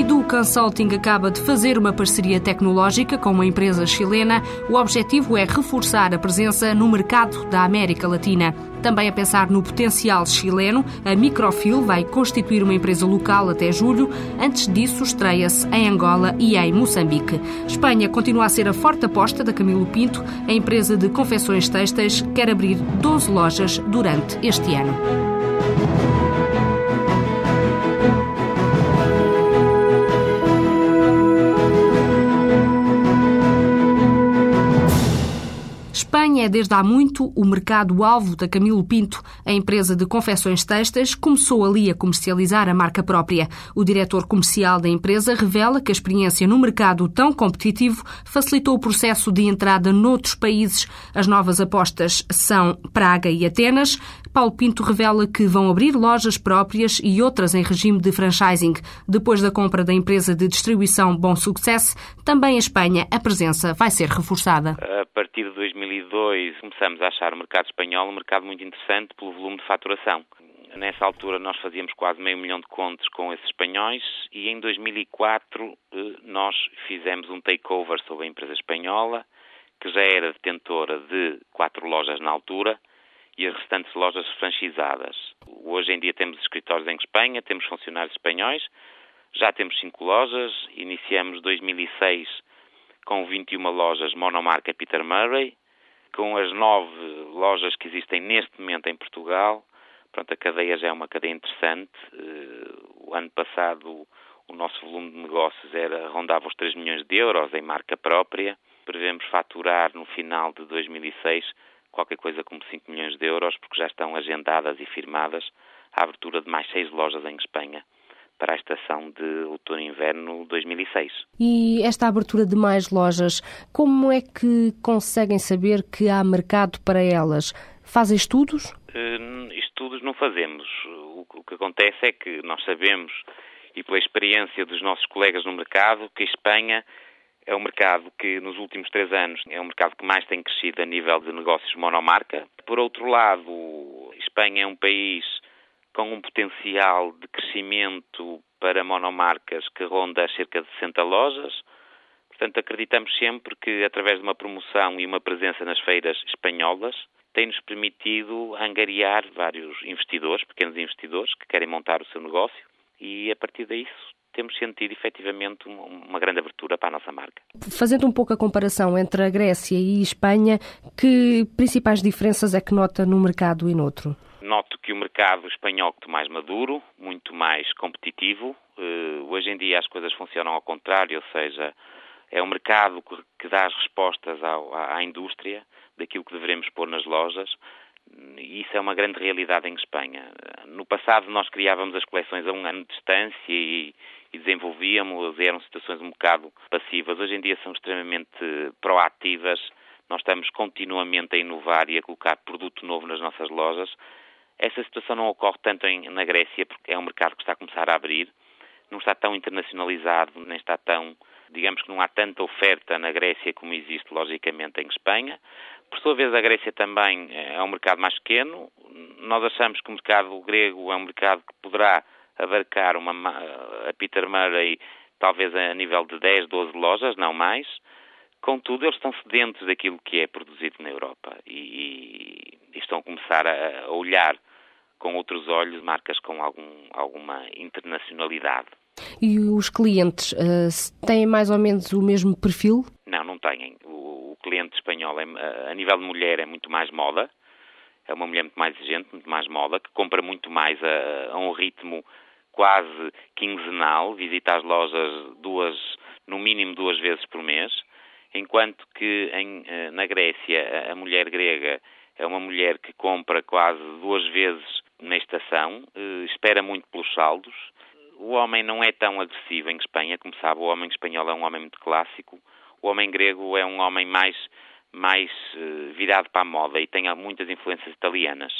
Edu Consulting acaba de fazer uma parceria tecnológica com uma empresa chilena. O objetivo é reforçar a presença no mercado da América Latina. Também a pensar no potencial chileno, a Microfil vai constituir uma empresa local até julho. Antes disso, estreia-se em Angola e em Moçambique. Espanha continua a ser a forte aposta da Camilo Pinto. A empresa de confecções têxteis quer abrir 12 lojas durante este ano. É desde há muito o mercado-alvo da Camilo Pinto. A empresa de confecções têxteis começou ali a comercializar a marca própria. O diretor comercial da empresa revela que a experiência no mercado tão competitivo facilitou o processo de entrada noutros países. As novas apostas são Praga e Atenas. Paulo Pinto revela que vão abrir lojas próprias e outras em regime de franchising. Depois da compra da empresa de distribuição Bom Sucesso, também em Espanha a presença vai ser reforçada. A partir de 2002 começamos a achar o mercado espanhol um mercado muito interessante pelo volume de faturação. Nessa altura nós fazíamos quase meio milhão de contos com esses espanhóis e em 2004 eh, nós fizemos um takeover sobre a empresa espanhola que já era detentora de quatro lojas na altura e as restantes lojas franchisadas. Hoje em dia temos escritórios em Espanha, temos funcionários espanhóis, já temos cinco lojas, iniciamos 2006 com 21 lojas monomarca Peter Murray, com as nove lojas que existem neste momento em Portugal. Pronto, a cadeia já é uma cadeia interessante. Eh, o ano passado o nosso volume de negócios era rondava os 3 milhões de euros em marca própria. Prevemos faturar no final de 2006 qualquer coisa como 5 milhões de euros, porque já estão agendadas e firmadas a abertura de mais seis lojas em Espanha para a estação de outono-inverno 2006. E esta abertura de mais lojas, como é que conseguem saber que há mercado para elas? Fazem estudos? Uh, estudos não fazemos. O, o que acontece é que nós sabemos, e pela experiência dos nossos colegas no mercado, que a Espanha é um mercado que nos últimos três anos é um mercado que mais tem crescido a nível de negócios monomarca. Por outro lado, Espanha é um país com um potencial de crescimento para monomarcas que ronda cerca de 60 lojas. Portanto, acreditamos sempre que, através de uma promoção e uma presença nas feiras espanholas, tem-nos permitido angariar vários investidores, pequenos investidores, que querem montar o seu negócio e, a partir disso, temos sentido efetivamente uma grande abertura para a nossa marca. Fazendo um pouco a comparação entre a Grécia e a Espanha, que principais diferenças é que nota num mercado e noutro? Noto que o mercado espanhol é mais maduro, muito mais competitivo. Uh, hoje em dia as coisas funcionam ao contrário, ou seja, é um mercado que dá as respostas à indústria daquilo que devemos pôr nas lojas e isso é uma grande realidade em Espanha. No passado nós criávamos as coleções a um ano de distância e, e desenvolvíamos, eram situações um bocado passivas. Hoje em dia são extremamente proativas. Nós estamos continuamente a inovar e a colocar produto novo nas nossas lojas. Essa situação não ocorre tanto em, na Grécia, porque é um mercado que está a começar a abrir. Não está tão internacionalizado, nem está tão digamos que não há tanta oferta na Grécia como existe, logicamente, em Espanha. Por sua vez, a Grécia também é um mercado mais pequeno. Nós achamos que o mercado grego é um mercado que poderá abarcar uma, a Peter Murray talvez a nível de 10, 12 lojas, não mais. Contudo, eles estão sedentos daquilo que é produzido na Europa e, e estão a começar a, a olhar com outros olhos marcas com algum, alguma internacionalidade. E os clientes uh, têm mais ou menos o mesmo perfil? Não, não têm. O, o cliente espanhol, é, a nível de mulher, é muito mais moda. É uma mulher muito mais exigente, muito mais moda, que compra muito mais a, a um ritmo quase quinzenal, visita as lojas duas, no mínimo duas vezes por mês, enquanto que em, eh, na Grécia a mulher grega é uma mulher que compra quase duas vezes na estação, eh, espera muito pelos saldos, o homem não é tão agressivo em Espanha, como sabe, o homem espanhol é um homem muito clássico, o homem grego é um homem mais, mais uh, virado para a moda e tem muitas influências italianas.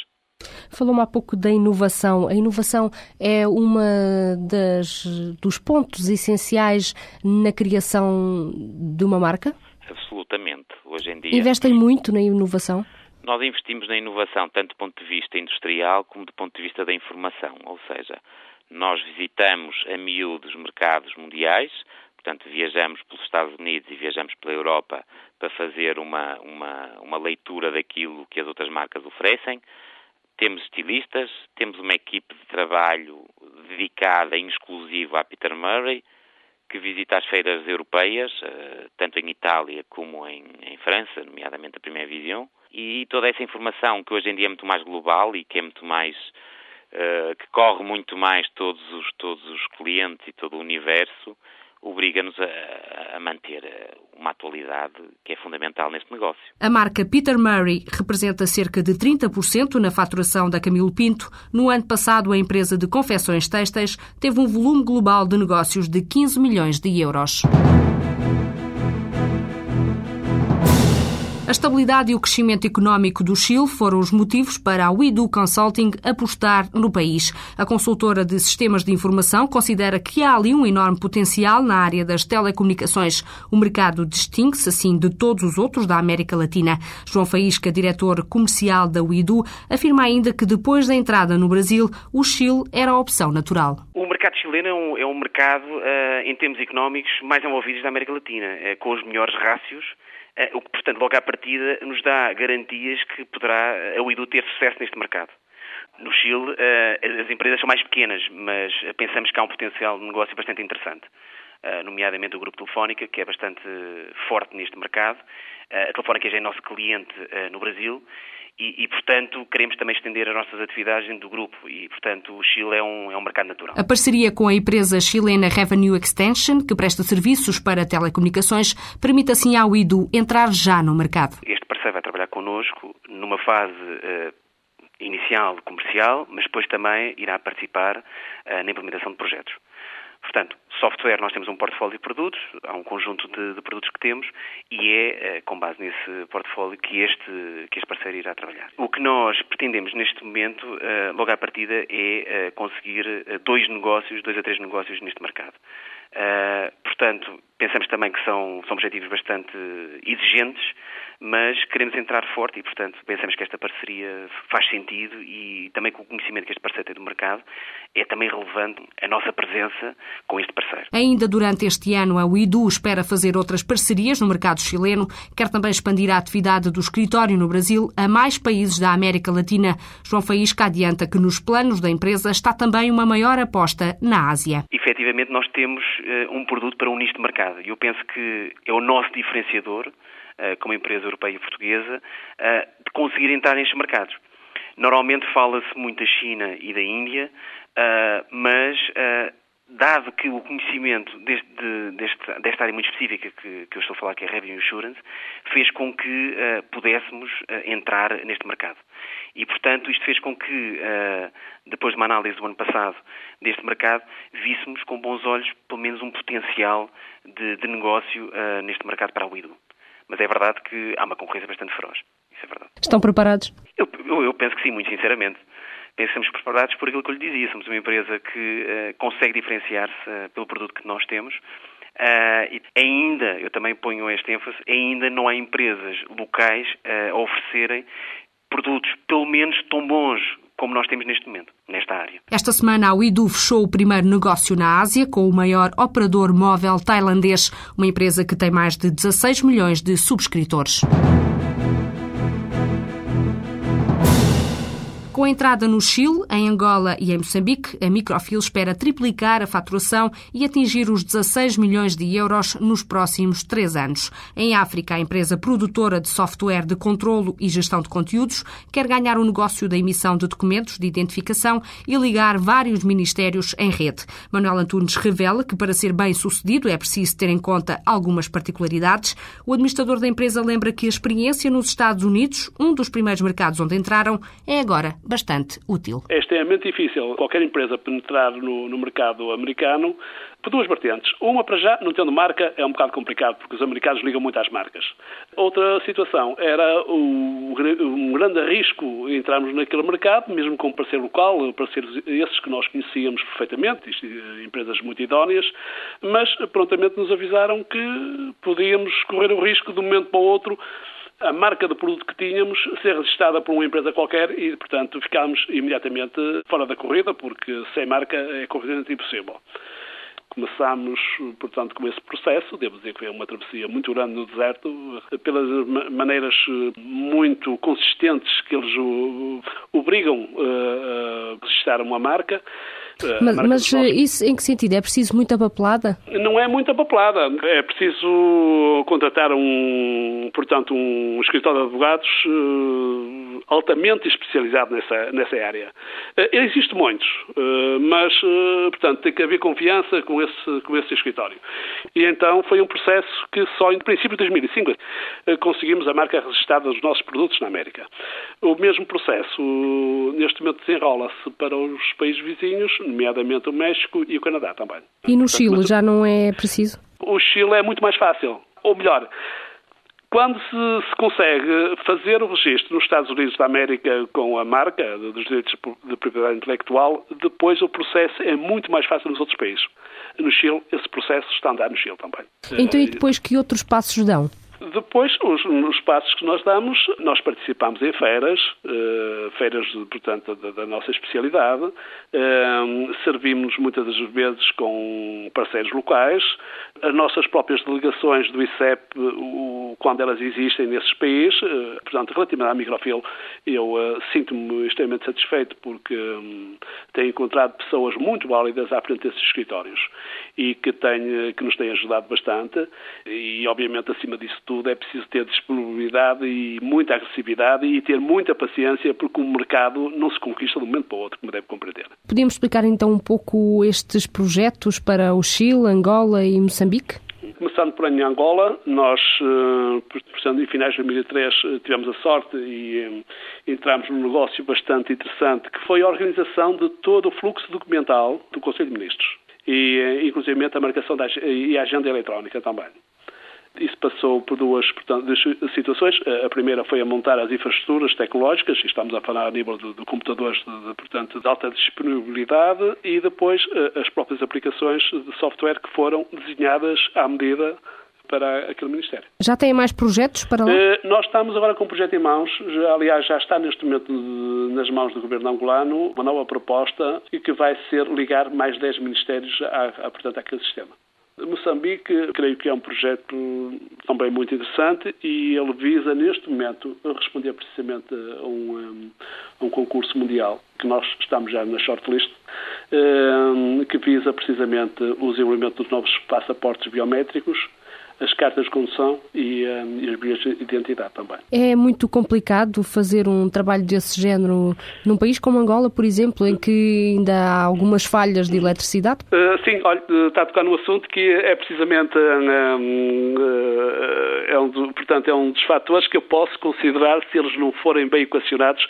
Falou-me há pouco da inovação. A inovação é uma das dos pontos essenciais na criação de uma marca? Absolutamente. Hoje em dia. Investem muito na inovação? Nós investimos na inovação tanto do ponto de vista industrial como do ponto de vista da informação, ou seja, nós visitamos a miúdo os mercados mundiais, portanto viajamos pelos Estados Unidos e viajamos pela Europa para fazer uma, uma, uma leitura daquilo que as outras marcas oferecem. Temos estilistas, temos uma equipe de trabalho dedicada em exclusivo à Peter Murray, que visita as feiras europeias, eh, tanto em Itália como em, em França, nomeadamente a Primeira Visão, e toda essa informação que hoje em dia é muito mais global e que é muito mais uh, que corre muito mais todos os todos os clientes e todo o universo obriga-nos a, a, manter eh, uma atualidade que é fundamental neste negócio. A marca Peter Murray representa cerca de 30% na faturação da Camilo Pinto. No ano passado, a empresa de confecções têxteis teve um volume global de negócios de 15 milhões de euros. A estabilidade e o crescimento económico do Chile foram os motivos para a WeDo Consulting apostar no país. A consultora de sistemas de informação considera que há ali um enorme potencial na área das telecomunicações. O mercado distingue-se, assim, de todos os outros da América Latina. João Faísca, diretor comercial da WeDo, afirma ainda que depois da entrada no Brasil, o Chile era a opção natural. O mercado chileno é um, é um mercado, uh, em termos económicos, mais envolvido da América Latina, uh, com os melhores rácios o que, portanto, logo à partida nos dá garantias que poderá a UIDU ter sucesso neste mercado. No Chile, eh, as empresas são mais pequenas, mas pensamos que há um potencial de negócio bastante interessante. Eh, nomeadamente o Grupo Telefónica, que é bastante forte neste mercado. A Telefónica já é nosso cliente no Brasil e, e, portanto, queremos também estender as nossas atividades dentro do grupo e, portanto, o Chile é um, é um mercado natural. A parceria com a empresa chilena Revenue Extension, que presta serviços para telecomunicações, permite assim ao IDU entrar já no mercado. Este parceiro vai trabalhar connosco numa fase uh, inicial comercial, mas depois também irá participar uh, na implementação de projetos. Portanto, software, nós temos um portfólio de produtos, há um conjunto de, de produtos que temos e é eh, com base nesse portfólio que este, que este parceiro irá trabalhar. O que nós pretendemos neste momento, uh, logo à partida, é uh, conseguir dois negócios, dois a três negócios neste mercado. Portanto, pensamos também que são, são objetivos bastante exigentes, mas queremos entrar forte e, portanto, pensamos que esta parceria faz sentido e também com o conhecimento que este parceiro tem do mercado, é também relevante a nossa presença com este parceiro. Ainda durante este ano, a UIDU espera fazer outras parcerias no mercado chileno, quer também expandir a atividade do escritório no Brasil a mais países da América Latina. João Faísca adianta que nos planos da empresa está também uma maior aposta na Ásia. Efetivamente, nós temos uh, um produto para um nicho de mercado e eu penso que é o nosso diferenciador, uh, como empresa europeia e portuguesa, uh, de conseguir entrar nestes mercados. Normalmente fala-se muito da China e da Índia, mas dado que o conhecimento deste, deste, desta área muito específica que, que, eu estou a falar, que é Revenue Insurance, fez com que uh, pudéssemos uh, entrar neste mercado. E, portanto, isto fez com que, uh, depois de uma análise do ano passado deste mercado, víssemos com bons olhos, pelo menos, um potencial de, de negócio neste mercado para o IDO. Mas é verdade que há uma concorrência bastante feroz. Isso é verdade. Estão preparados? Eu, eu, eu penso que sim, muito sinceramente pensamos preparados por aquilo que eu lhe dizia. Somos uma empresa que uh, consegue diferenciar-se uh, pelo produto que nós temos. Uh, ainda, eu também ponho este ênfase, ainda não há empresas locais a oferecerem produtos, pelo menos tão bons como nós temos neste momento, nesta área. Esta semana a Uidu fechou o primeiro negócio na Ásia com o maior operador móvel tailandês, uma empresa que tem mais de 16 milhões de subscritores. Com a entrada no Chile, em Angola e em Moçambique, a Microfil espera triplicar a faturação e atingir os 16 milhões de euros nos próximos três anos. Em África, a empresa produtora de software de controlo e gestão de conteúdos quer ganhar o um negócio da emissão de documentos de identificação e ligar vários ministérios em rede. Manuel Antunes revela que para ser bem sucedido é preciso ter em conta algumas particularidades. O administrador da empresa lembra que a experiência nos Estados Unidos, um dos primeiros mercados onde entraram, é agora bastante útil. É extremamente difícil qualquer empresa penetrar no, no mercado americano por duas vertentes. Uma, para já, não tendo marca, é um bocado complicado, porque os americanos ligam muito às marcas. Outra situação era um grande risco entrarmos naquele mercado, mesmo com um parceiro local, parceiros esses que nós conhecíamos perfeitamente, empresas muito idóneas, mas prontamente nos avisaram que podíamos correr o risco de um momento para o outro a marca do produto que tínhamos ser registrada por uma empresa qualquer e, portanto, ficámos imediatamente fora da corrida, porque sem marca é completamente impossível. Começámos, portanto, com esse processo. Devo dizer que foi uma travessia muito grande no deserto, pelas maneiras muito consistentes que eles obrigam a registrar uma marca. Mas, mas isso em que sentido? É preciso muita papelada? Não é muita papelada. É preciso contratar um, portanto, um escritório de advogados uh, altamente especializado nessa, nessa área. Uh, existe muitos, uh, mas, portanto, tem que haver confiança com esse, com esse escritório. E então foi um processo que só em princípio de 2005 conseguimos a marca registrada dos nossos produtos na América. O mesmo processo, neste momento, desenrola-se para os países vizinhos, nomeadamente o México e o Canadá também. E no Chile já não é preciso? O Chile é muito mais fácil. Ou melhor, quando se, se, consegue fazer o registro nos Estados Unidos da América com a marca dos direitos de propriedade intelectual, depois o processo é muito mais fácil nos outros países. No Chile, esse processo está a andar no Chile também. Então, e depois que outros passos dão? Depois, os, os, passos que nós damos, nós participamos em feiras, uh, feiras, portanto, da, da nossa especialidade, uh, servimos muitas das vezes com parceiros locais, as nossas próprias delegações do ICEP, o, quando elas existem nesses países, uh, portanto, relativamente à microfil, eu sinto-me extremamente satisfeito porque um, tenho encontrado pessoas muito válidas à frente desses escritórios e que, tem, que nos têm ajudado bastante e, obviamente, acima disso tudo, é preciso ter disponibilidade e muita agressividade e ter muita paciência, porque o mercado não se conquista de um momento para o outro, como deve compreender. Podíamos explicar então um pouco estes projetos para o Chile, Angola e Moçambique? Começando por em Angola, nós, eh, portanto, em finais de 2003, eh, tivemos a sorte e eh, entramos num negócio bastante interessante, que foi a organização de todo o fluxo documental do Conselho de Ministros e, inclusive, a marcação da, e a agenda eletrónica também. Isso passou por duas portanto, situações. A primeira foi a montar as infraestruturas tecnológicas, e estamos a falar a nível de, de computadores de, de, portanto, de alta disponibilidade, e depois as próprias aplicações de software que foram desenhadas à medida para aquele Ministério. Já tem mais projetos para lá? Uh, nós estamos agora com um projeto em mãos, já, aliás, já está neste momento nas mãos do Governo angolano, uma nova proposta e que vai ser ligar mais 10 ministérios a, a, portanto, àquele sistema. Moçambique, creio que é um projeto também muito interessante e ele visa, neste momento, responder precisamente a um, a um concurso mundial, que nós estamos já na shortlist, eh, que visa precisamente o desenvolvimento dos novos passaportes biométricos, as cartas de condução e, um, e, as bilhetes de identidade também. É muito complicado fazer um trabalho desse género num país como Angola, por exemplo, em que ainda há algumas falhas de eletricidade? Uh, sim, olha, está a tocar no assunto que é precisamente um, uh, é um, portanto, é um dos fatores que eu posso considerar, se eles não forem bem equacionados,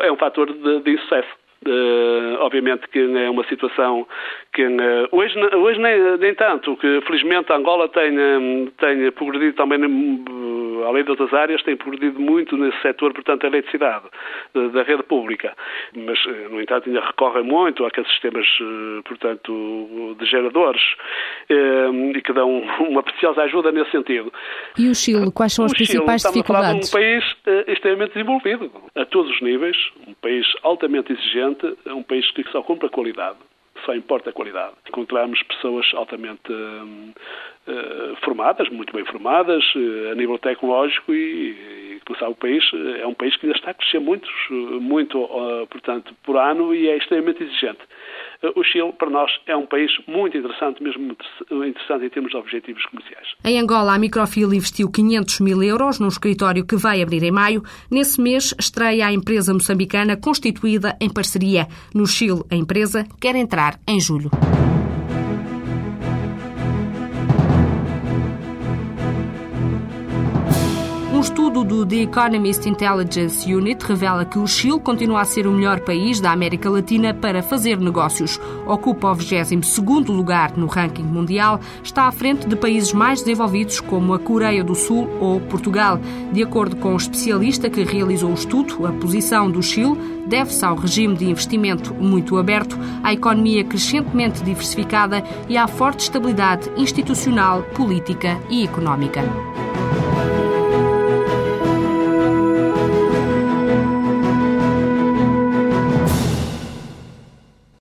é um fator de, de insucesso. Uh, obviamente que é uma situação que uh, hoje, hoje nem, nem, tanto, que felizmente Angola tem, um, tem progredido também, além de outras áreas, tem progredido muito nesse setor, portanto, da eletricidade, da rede pública. Mas, no entanto, ainda recorrem muito àqueles sistemas, portanto, de geradores e que dão uma preciosa ajuda nesse sentido. E o Chile, quais são as o principais Chile, dificuldades? Estamos a falar de um país extremamente desenvolvido, a todos os níveis, um país altamente exigente, é um país que só compra qualidade, só importa a qualidade. Encontramos pessoas altamente uh, uh, formadas, muito bem formadas, uh, a nível tecnológico e, e começar o país é um país que ainda está a crescer muito, muito portanto, por ano e é extremamente exigente. O Chile, para nós, é um país muito interessante, mesmo interessante em termos de objetivos comerciais. Em Angola, a Microfil investiu 500 mil euros num escritório que vai abrir em maio. Nesse mês, estreia a empresa moçambicana constituída em parceria. No Chile, a empresa quer entrar em julho. Estudo do The Economist Intelligence Unit revela que o Chile continua a ser o melhor país da América Latina para fazer negócios. Ocupa o 22º lugar no ranking mundial, está à frente de países mais desenvolvidos como a Coreia do Sul ou Portugal. De acordo com o especialista que realizou o estudo, a posição do Chile deve-se ao regime de investimento muito aberto, à economia crescentemente diversificada e à forte estabilidade institucional, política e económica.